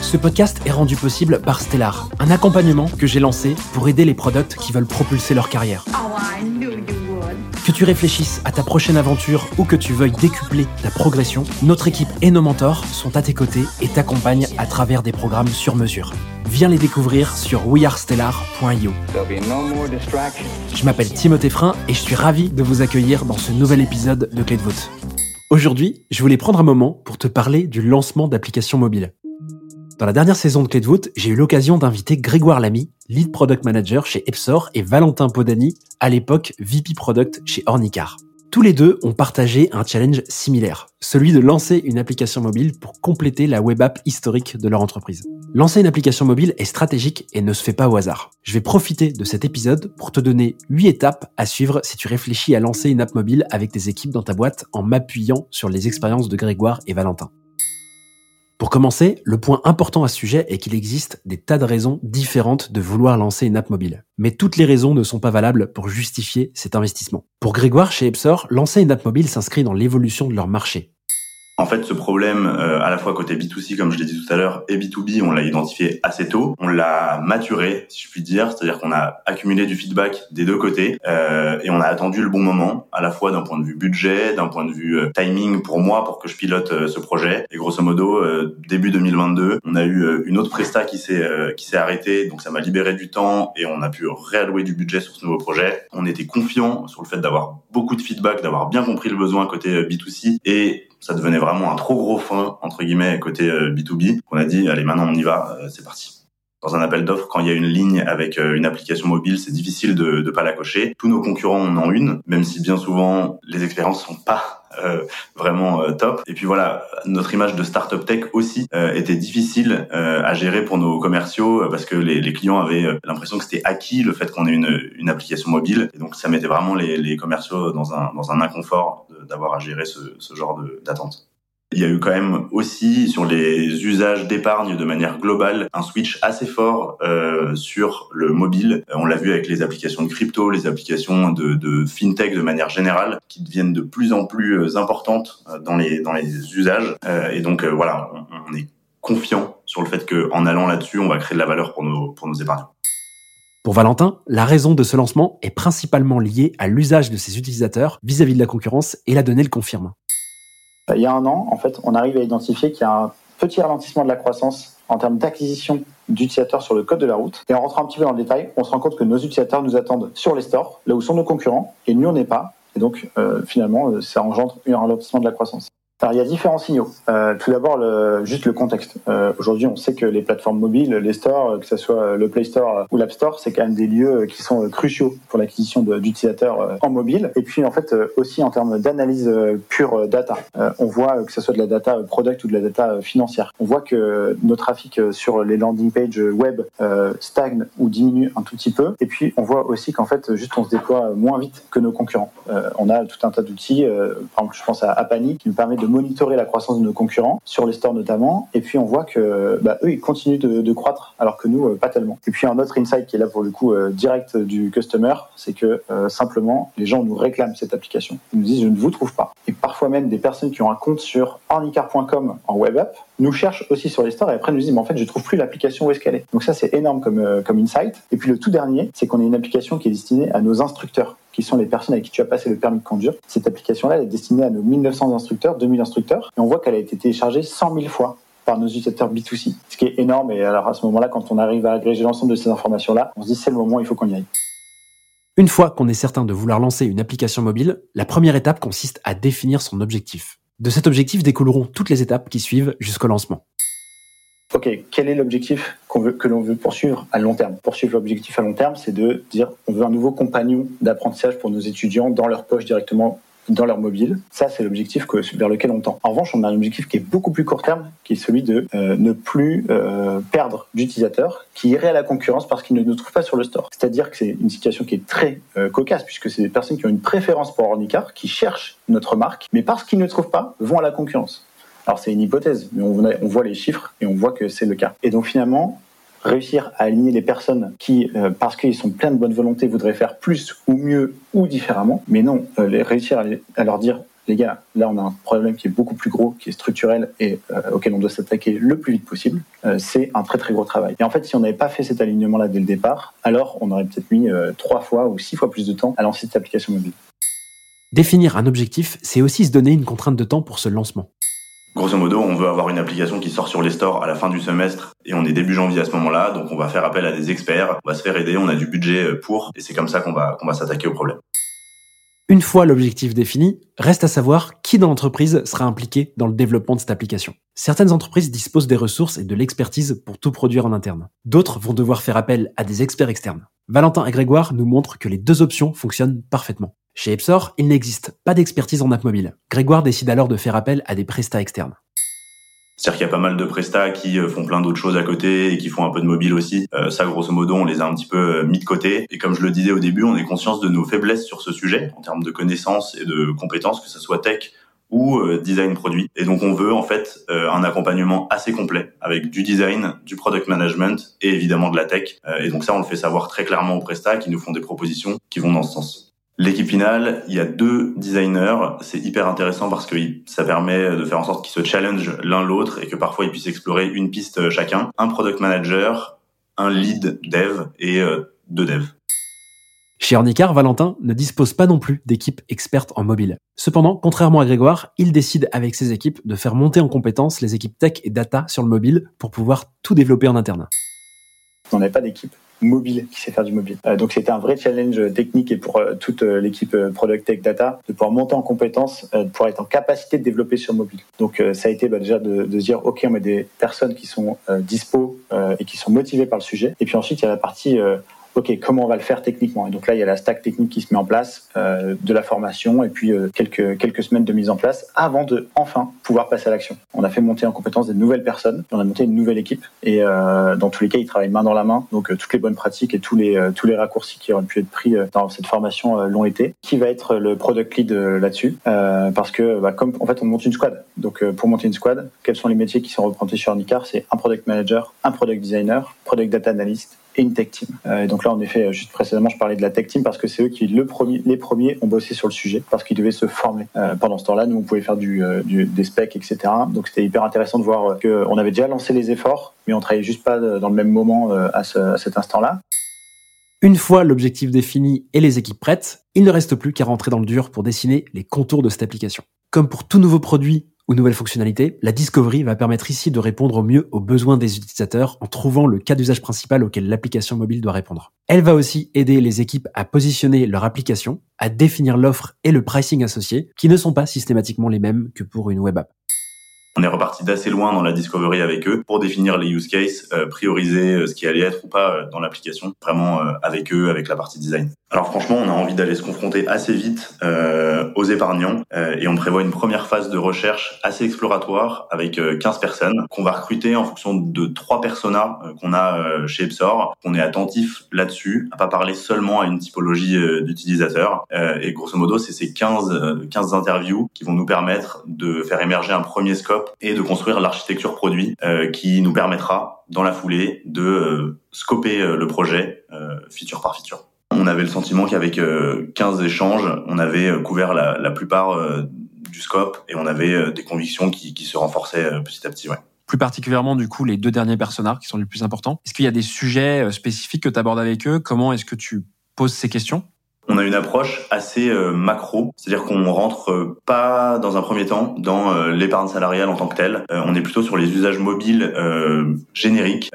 Ce podcast est rendu possible par Stellar, un accompagnement que j'ai lancé pour aider les products qui veulent propulser leur carrière. Que tu réfléchisses à ta prochaine aventure ou que tu veuilles décupler ta progression, notre équipe et nos mentors sont à tes côtés et t'accompagnent à travers des programmes sur mesure. Viens les découvrir sur wearestellar.io. Je m'appelle Timothée Frein et je suis ravi de vous accueillir dans ce nouvel épisode de Clé de voûte. Aujourd'hui, je voulais prendre un moment pour te parler du lancement d'applications mobiles. Dans la dernière saison de Clé de voûte, j'ai eu l'occasion d'inviter Grégoire Lamy, lead product manager chez Epsor, et Valentin Podani, à l'époque VP product chez Ornicar. Tous les deux ont partagé un challenge similaire, celui de lancer une application mobile pour compléter la web app historique de leur entreprise. Lancer une application mobile est stratégique et ne se fait pas au hasard. Je vais profiter de cet épisode pour te donner 8 étapes à suivre si tu réfléchis à lancer une app mobile avec tes équipes dans ta boîte en m'appuyant sur les expériences de Grégoire et Valentin. Pour commencer, le point important à ce sujet est qu'il existe des tas de raisons différentes de vouloir lancer une app mobile. Mais toutes les raisons ne sont pas valables pour justifier cet investissement. Pour Grégoire chez Epsor, lancer une app mobile s'inscrit dans l'évolution de leur marché. En fait, ce problème, euh, à la fois côté B2C, comme je l'ai dit tout à l'heure, et B2B, on l'a identifié assez tôt. On l'a maturé, si je puis dire, c'est-à-dire qu'on a accumulé du feedback des deux côtés euh, et on a attendu le bon moment, à la fois d'un point de vue budget, d'un point de vue euh, timing pour moi, pour que je pilote ce projet. Et grosso modo, début 2022, on a eu une autre presta qui s'est qui s'est arrêtée, donc ça m'a libéré du temps et on a pu réallouer du budget sur ce nouveau projet. On était confiant sur le fait d'avoir beaucoup de feedback, d'avoir bien compris le besoin côté B2C et ça devenait vraiment un trop gros frein entre guillemets côté B2B. Euh, On a dit allez maintenant on y va, euh, c'est parti. Dans un appel d'offres, quand il y a une ligne avec euh, une application mobile, c'est difficile de ne pas la cocher. Tous nos concurrents en ont une, même si bien souvent les expériences sont pas euh, vraiment top. Et puis voilà, notre image de startup tech aussi euh, était difficile à gérer pour nos commerciaux parce que les, les clients avaient l'impression que c'était acquis le fait qu'on ait une, une, application mobile. Et donc ça mettait vraiment les, les commerciaux dans un, dans un inconfort d'avoir à gérer ce, ce genre d'attente. Il y a eu quand même aussi sur les usages d'épargne de manière globale un switch assez fort euh, sur le mobile. On l'a vu avec les applications de crypto, les applications de, fintech de manière générale, qui deviennent de plus en plus euh, importantes euh, dans les dans les usages. Et donc voilà, on, on, est confiant sur le fait qu'en allant là-dessus, on va créer de la valeur pour nos pour nos épargnants. Pour Valentin, la raison de ce lancement est principalement liée à l'usage de ses utilisateurs vis-à-vis -vis de la concurrence et la donnée le confirme. Il y a un an, en fait, on arrive à identifier qu'il y a un petit ralentissement de la croissance en termes d'acquisition d'utilisateurs sur le code de la route. Et en rentrant un petit peu dans le détail, on se rend compte que nos utilisateurs nous attendent sur les stores, là où sont nos concurrents, et nous, on n'est pas. Et donc, euh, finalement, ça engendre un ralentissement de la croissance. Alors, il y a différents signaux. Euh, tout d'abord, le, juste le contexte. Euh, Aujourd'hui, on sait que les plateformes mobiles, les stores, que ce soit le Play Store ou l'App Store, c'est quand même des lieux qui sont cruciaux pour l'acquisition d'utilisateurs en mobile. Et puis, en fait, aussi en termes d'analyse pure data. on voit que ce soit de la data product ou de la data financière. On voit que nos trafics sur les landing pages web stagnent ou diminuent un tout petit peu. Et puis, on voit aussi qu'en fait, juste on se déploie moins vite que nos concurrents. on a tout un tas d'outils. par exemple, je pense à Apani qui nous permet de monitorer la croissance de nos concurrents, sur les stores notamment, et puis on voit que bah, eux, ils continuent de, de, croître, alors que nous, euh, pas tellement. Et puis un autre insight qui est là pour le coup euh, direct du customer, c'est que euh, simplement, les gens nous réclament cette application. Ils nous disent, je ne vous trouve pas. Et parfois même, des personnes qui ont un compte sur ornicar.com en web app nous cherchent aussi sur les stores et après nous disent, mais en fait, je trouve plus l'application où est-ce qu'elle est. Donc ça, c'est énorme comme, comme insight. Et puis le tout dernier, c'est qu'on a une application qui est destinée à nos instructeurs qui sont les personnes avec qui tu as passé le permis de conduire. Cette application-là, elle est destinée à nos 1900 instructeurs, 2000 instructeurs, et on voit qu'elle a été téléchargée 100 000 fois par nos utilisateurs B2C, ce qui est énorme. Et alors à ce moment-là, quand on arrive à agréger l'ensemble de ces informations-là, on se dit c'est le moment, il faut qu'on y aille. Une fois qu'on est certain de vouloir lancer une application mobile, la première étape consiste à définir son objectif. De cet objectif découleront toutes les étapes qui suivent jusqu'au lancement. OK, quel est l'objectif que l'on veut poursuivre à long terme? Poursuivre l'objectif à long terme, c'est de dire on veut un nouveau compagnon d'apprentissage pour nos étudiants dans leur poche directement dans leur mobile. Ça, c'est l'objectif vers lequel on tend. En revanche, on a un objectif qui est beaucoup plus court terme, qui est celui de euh, ne plus euh, perdre d'utilisateurs qui iraient à la concurrence parce qu'ils ne nous trouvent pas sur le store. C'est-à-dire que c'est une situation qui est très euh, cocasse, puisque c'est des personnes qui ont une préférence pour Ornicar, qui cherchent notre marque, mais parce qu'ils ne trouvent pas, vont à la concurrence. Alors c'est une hypothèse, mais on, voit les chiffres et on voit que c'est le cas. Et donc finalement, réussir à aligner les personnes qui, euh, parce qu'ils sont pleins de bonne volonté, voudraient faire plus ou mieux ou différemment, mais non, euh, réussir à, leur dire, les gars, là on a un problème qui est beaucoup plus gros, qui est structurel et euh, auquel on doit s'attaquer le plus vite possible, c'est un très très gros travail. Et en fait, si on n'avait pas fait cet alignement-là dès le départ, alors on aurait peut-être mis trois fois ou six fois plus de temps à lancer cette application mobile. Définir un objectif, c'est aussi se donner une contrainte de temps pour ce lancement. Grosso modo, on veut avoir une application qui sort sur les stores à la fin du semestre et on est début janvier à ce moment-là, donc on va faire appel à des experts, on va se faire aider, on a du budget euh, pour et c'est comme ça qu'on va, s'attaquer au problème. Une fois l'objectif défini, reste à savoir qui dans l'entreprise sera impliqué dans le développement de cette application. Certaines entreprises disposent des ressources et de l'expertise pour tout produire en interne. D'autres vont devoir faire appel à des experts externes. Valentin et Grégoire nous montrent que les deux options fonctionnent parfaitement. Chez Epsor, il n'existe pas d'expertise en app mobile. Grégoire décide alors de faire appel à des prestats externes. C'est-à-dire qu'il y a pas mal de prestats qui euh, font plein d'autres choses à côté et qui font un peu de mobile aussi. Euh, ça, grosso modo, on les a un petit peu euh, mis de côté. Et comme je le disais au début, on est conscience de nos faiblesses sur ce sujet en termes de connaissances et de compétences, que ce soit tech ou design produit. Et donc on veut en fait un accompagnement assez complet avec du design, du product management et évidemment de la tech. et donc ça, on le fait savoir très clairement aux prestats qui nous font des propositions qui vont dans ce sens. L'équipe finale, il y a deux designers. C'est hyper intéressant parce que ça permet de faire en sorte qu'ils se challenge l'un l'autre et que parfois ils puissent explorer une piste chacun. Un product manager, un lead dev et euh, deux devs. Chez Ornicar, Valentin ne dispose pas non plus d'équipe experte en mobile. Cependant, contrairement à Grégoire, il décide avec ses équipes de faire monter en compétence les équipes tech et data sur le mobile pour pouvoir tout développer en interne. On n'avait pas d'équipe mobile qui sait faire du mobile. Euh, donc c'était un vrai challenge technique et pour euh, toute euh, l'équipe Product Tech Data de pouvoir monter en compétences, de pouvoir être en capacité de développer sur mobile. Donc ça a été bah, déjà de, de, dire ok on met des personnes qui sont dispo et qui sont motivées par le sujet. Et puis ensuite il y a la partie OK, comment on va le faire techniquement Et donc là, il y a la stack technique qui se met en place, euh, de la formation et puis euh, quelques, quelques semaines de mise en place avant de enfin pouvoir passer à l'action. On a fait monter en compétence des nouvelles personnes, on a monté une nouvelle équipe et euh, dans tous les cas, ils travaillent main dans la main. Donc toutes les bonnes pratiques et tous les, tous les raccourcis qui auraient pu être pris dans cette formation l'ont été. Qui va être le product lead là-dessus Parce que bah, comme en fait, on monte une squad. Donc pour monter une squad, quels sont les métiers qui sont représentés sur Nicar C'est un product manager, un product designer, product data analyst et une tech team. Euh, et donc là, en effet, juste précédemment, je parlais de la tech team parce que c'est eux qui, le premier, les premiers, ont bossé sur le sujet parce qu'ils devaient se former. Euh, pendant ce temps-là, nous, on pouvait faire du, euh, des specs, etc. Donc c'était hyper intéressant de voir qu'on avait déjà lancé les efforts, mais on travaillait juste pas dans le même moment à cet instant-là. Une fois l'objectif défini et les équipes prêtes, il ne reste plus qu'à rentrer dans le dur pour dessiner les contours de cette application. Comme pour tout nouveau produit ou nouvelle fonctionnalité, la Discovery va permettre ici de répondre au mieux aux besoins des utilisateurs en trouvant le cas d'usage principal auquel l'application mobile doit répondre. Elle va aussi aider les équipes à positionner leur application, à définir l'offre et le pricing associé, qui ne sont pas systématiquement les mêmes que pour une web app. On est reparti d'assez loin dans la discovery avec eux pour définir les use cases, euh, prioriser euh, ce qui allait être ou pas euh, dans l'application, vraiment avec eux, avec la partie design. Alors franchement, on a envie d'aller se confronter assez vite aux épargnants et on prévoit une première phase de recherche assez exploratoire avec 15 personnes qu'on va recruter en fonction de trois personas qu'on a chez Epsor, qu'on est attentif là-dessus, à pas parler seulement à une typologie d'utilisateurs. et grosso modo, c'est ces 15, 15 interviews qui vont nous permettre de faire émerger un premier scope et de construire l'architecture produit euh, qui nous permettra dans la foulée de euh, scoper euh, le projet feature par feature. On avait le sentiment qu'avec 15 échanges, on avait couvert la, plupart du scope et on avait des convictions qui, se renforçaient petit à petit. Plus particulièrement du coup les deux derniers personnages qui sont les plus importants. Est-ce qu'il y a des sujets spécifiques que tu abordes avec eux? Comment est-ce que tu poses ces questions? On a une approche assez euh, macro, c'est-à-dire qu'on rentre euh, pas dans un premier temps dans euh, l'épargne salariale en tant que telle. on est plutôt sur les usages mobiles génériques.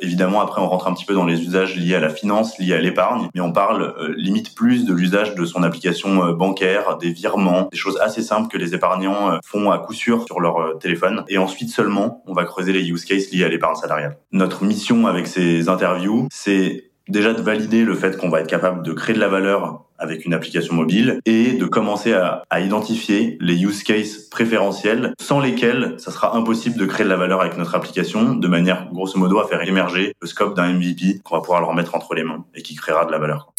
évidemment, après, on rentre un petit peu dans les usages liés à la finance, liés à l'épargne, mais on parle limite plus de l'usage de son application bancaire, des virements, des choses assez simples que les épargnants font à coup sûr sur leur téléphone. Et ensuite seulement, on va creuser les use cases liés à l'épargne salariale. Notre mission avec ces interviews, c'est déjà de valider le fait qu'on va être capable de créer de la valeur avec une application mobile et de commencer à, identifier les use cases préférentiels sans lesquels ça sera impossible de créer de la valeur avec notre application de manière grosso modo à faire émerger le scope d'un MVP qu'on va pouvoir leur mettre entre les mains et qui créera de la valeur.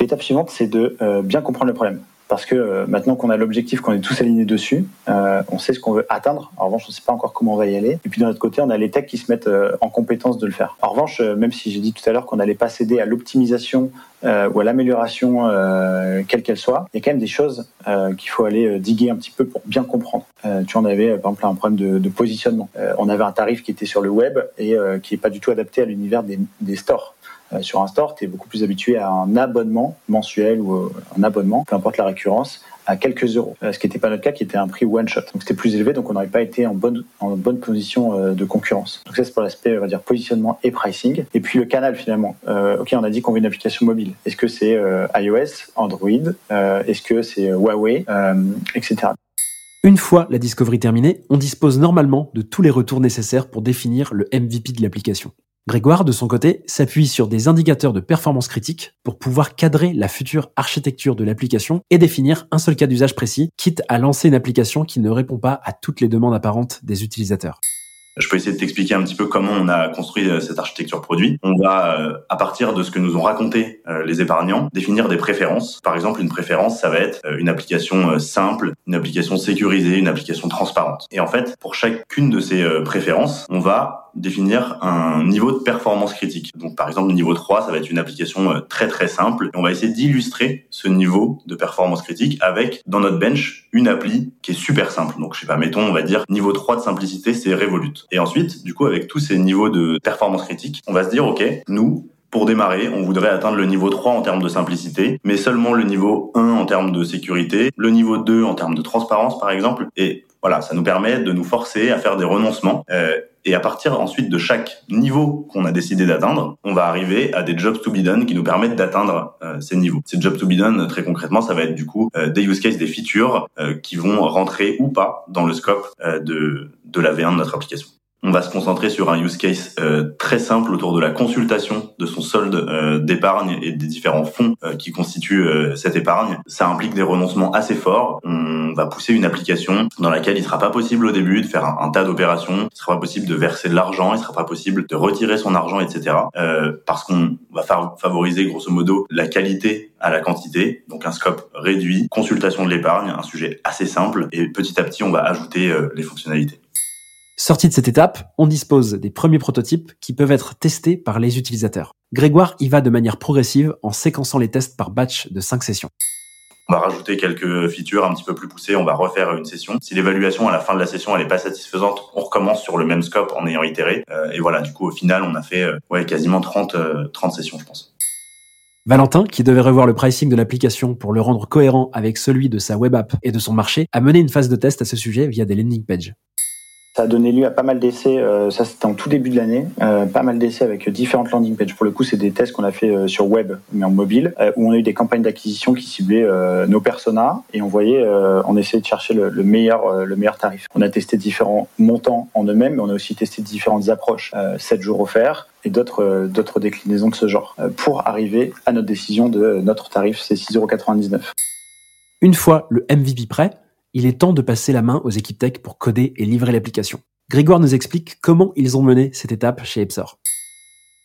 L'étape suivante, c'est de euh, bien comprendre le problème parce que euh, maintenant qu'on a l'objectif, qu'on est tous alignés dessus, euh, on sait ce qu'on veut atteindre. En revanche, on ne sait pas encore comment on va y aller. Et puis d'un autre côté, on a les techs qui se mettent euh, en compétence de le faire. En revanche, même si j'ai dit tout à l'heure qu'on n'allait pas céder à l'optimisation ou à l'amélioration, quelle qu'elle soit, il y a quand même des choses qu'il faut aller diguer un petit peu pour bien comprendre. tu en avais par exemple un problème de, positionnement. on avait un tarif qui était sur le web et qui n'est pas du tout adapté à l'univers des stores. Euh, sur un store, tu es beaucoup plus habitué à un abonnement mensuel ou euh, un abonnement, peu importe la récurrence, à quelques euros. Euh, ce qui n'était pas notre cas, qui était un prix one shot. Donc c'était plus élevé, donc on n'aurait pas été en bonne, en bonne position de concurrence. Donc ça c'est pour l'aspect, on va dire, positionnement et pricing. Et puis le canal finalement. ok, on a dit qu'on veut une application mobile. Est-ce que c'est iOS, Android Est-ce que c'est Huawei, etc. Une fois la discovery terminée, on dispose normalement de tous les retours nécessaires pour définir le MVP de l'application. Grégoire, de son côté, s'appuie sur des indicateurs de performance critique pour pouvoir cadrer la future architecture de l'application et définir un seul cas d'usage précis, quitte à lancer une application qui ne répond pas à toutes les demandes apparentes des utilisateurs. Je peux essayer de t'expliquer un petit peu comment on a construit euh, cette architecture produit. On va, euh, à partir de ce que nous ont raconté euh, les épargnants, définir des préférences. Par exemple, une préférence, ça va être une application simple, une application sécurisée, une application transparente. Et en fait, pour chacune de ces préférences, on va définir un niveau de performance critique. Donc par exemple niveau 3, ça va être une application très très simple. On va essayer d'illustrer ce niveau de performance critique avec dans notre bench une appli qui est super simple. Donc je sais pas, mettons on va dire niveau 3 de simplicité, c'est Revolut. Et ensuite, du coup, avec tous ces niveaux de performance critique, on va se dire, OK, nous, pour démarrer, on voudrait atteindre le niveau 3 en termes de simplicité, mais seulement le niveau 1 en termes de sécurité, le niveau 2 en termes de transparence, par exemple. Et voilà, ça nous permet de nous forcer à faire des renoncements. Euh, et à partir ensuite de chaque niveau qu'on a décidé d'atteindre, on va arriver à des jobs to be done qui nous permettent d'atteindre euh, ces niveaux. Ces jobs to be done, très concrètement, ça va être du coup euh, des use cases, des features qui vont rentrer ou pas dans le scope de, de la V1 de notre application. On va se concentrer sur un use case euh, très simple autour de la consultation de son solde euh, d'épargne et des différents fonds euh, qui constituent cette épargne. Ça implique des renoncements assez forts. On va pousser une application dans laquelle il sera pas possible au début de faire un, tas d'opérations, il sera pas possible de verser de l'argent, il sera pas possible de retirer son argent, etc. parce qu'on va favoriser grosso modo la qualité à la quantité, donc un scope réduit, consultation de l'épargne, un sujet assez simple, et petit à petit on va ajouter les fonctionnalités. Sorti de cette étape, on dispose des premiers prototypes qui peuvent être testés par les utilisateurs. Grégoire y va de manière progressive en séquençant les tests par batch de 5 sessions. On va rajouter quelques features un petit peu plus poussées, on va refaire une session. Si l'évaluation à la fin de la session elle est pas satisfaisante, on recommence sur le même scope en ayant itéré. Euh, et voilà, du coup au final on a fait euh, ouais, quasiment 30, 30 euh, sessions je pense. Valentin, qui devait revoir le pricing de l'application pour le rendre cohérent avec celui de sa web app et de son marché, a mené une phase de test à ce sujet via des landing pages. Ça a donné lieu à pas mal d'essais, euh, ça c'était en tout début de l'année, euh, pas mal d'essais avec différentes landing pages. Pour le coup, c'est des tests qu'on a fait euh, sur web, mais en mobile, où on a eu des campagnes d'acquisition qui ciblaient nos personas et on voyait, on essayait de chercher le, meilleur, le meilleur tarif. On a testé différents montants en eux-mêmes, mais on a aussi testé différentes approches, 7 jours offerts et d'autres d'autres déclinaisons de ce genre, pour arriver à notre décision de notre tarif, c'est 6,99€. Une fois le MVP prêt, il est temps de passer la main aux équipes tech pour coder et livrer l'application. Grégoire nous explique comment ils ont mené cette étape chez Epsor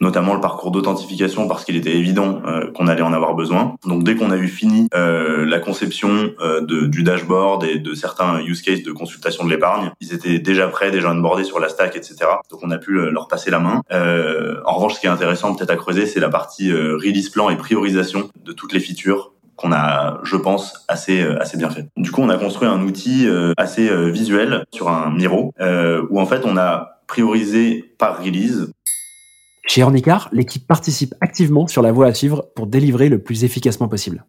notamment le parcours d'authentification parce qu'il était évident euh, qu'on allait en avoir besoin. Donc dès qu'on a eu fini euh, la conception euh, du dashboard et de certains use cases de consultation de l'épargne, ils étaient déjà prêts, déjà onboardés sur la stack, etc. Donc on a pu leur passer la main. en revanche, ce qui est intéressant peut-être à creuser, c'est la partie release plan et priorisation de toutes les features qu'on a, je pense, assez euh, assez bien fait. Du coup, on a construit un outil euh, assez euh, visuel sur un Miro où en fait on a priorisé par release. Chez Ornicar, l'équipe participe activement sur la voie à suivre pour délivrer le plus efficacement possible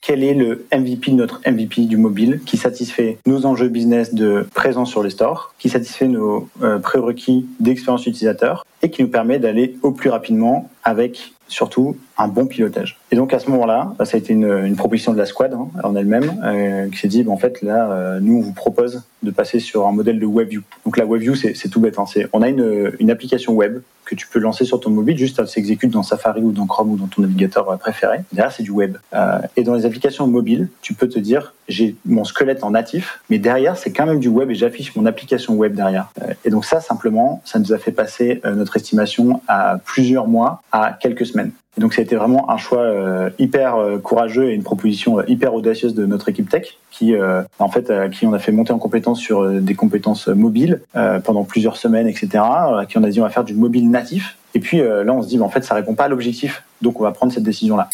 quel est le MVP de notre MVP du mobile qui satisfait nos enjeux business de présence sur les stores, qui satisfait nos prérequis d'expérience utilisateur et qui nous permet d'aller au plus rapidement avec surtout un bon pilotage. Et donc à ce moment-là, bah, ça a été une, une proposition de la squad hein, en elle-même euh, qui s'est dit, bah, en fait là, euh, nous on vous propose de passer sur un modèle de WebView. Donc la WebView c'est tout bête, hein, on a une, une application web que tu peux lancer sur ton mobile, juste elle s'exécute dans Safari ou dans Chrome ou dans ton navigateur préféré. Derrière c'est du web. Euh, et dans les applications mobiles, tu peux te dire, j'ai mon squelette en natif, mais derrière c'est quand même du web et j'affiche mon application web derrière. Euh, et donc ça simplement, ça nous a fait passer euh, notre estimation à plusieurs mois, à quelques semaines. Et donc ça a été vraiment un choix euh, hyper euh, courageux et une proposition euh, hyper audacieuse de notre équipe tech qui en fait qui on a fait monter en compétence sur des compétences mobiles pendant plusieurs semaines etc. qui on a dit on va faire du mobile natif et puis là on se dit bah, en fait ça répond pas à l'objectif donc on va prendre cette décision là.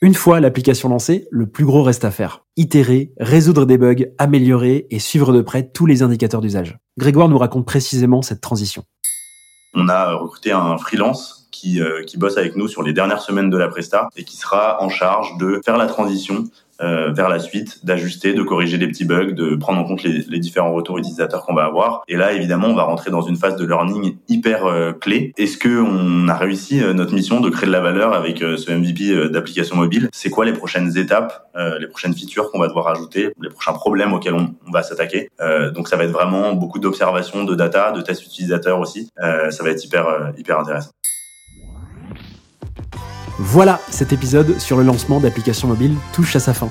Une fois l'application lancée, le plus gros reste à faire. Itérer, résoudre des bugs, améliorer et suivre de près tous les indicateurs d'usage. Grégoire nous raconte précisément cette transition. On a recruté un freelance qui, euh, qui bosse avec nous sur les dernières semaines de la Presta et qui sera en charge de faire la transition euh, vers la suite, d'ajuster, de corriger les petits bugs, de prendre en compte les, les différents retours utilisateurs qu'on va avoir. Et là, évidemment, on va rentrer dans une phase de learning hyper euh, clé. Est-ce que on a réussi notre mission de créer de la valeur avec ce MVP d'application mobile? C'est quoi les prochaines étapes, les prochaines features qu'on va devoir ajouter, les prochains problèmes auxquels on, on va s'attaquer? Donc, ça va être vraiment beaucoup d'observations, de data, de tests utilisateurs aussi. ça va être hyper hyper intéressant. Voilà, cet épisode sur le lancement d'applications mobiles touche à sa fin.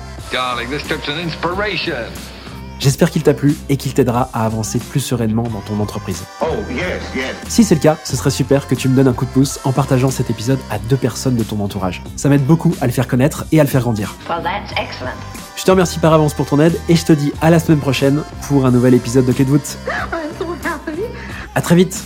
J'espère qu'il t'a plu et qu'il t'aidera à avancer plus sereinement dans ton entreprise. Oh, si c'est le cas, ce serait super que tu me donnes un coup de pouce en partageant cet épisode à deux personnes de ton entourage. Ça m'aide beaucoup à le faire connaître et à le faire grandir. je te remercie par avance pour ton aide et je te dis à la semaine prochaine pour un nouvel épisode de Clé de À très vite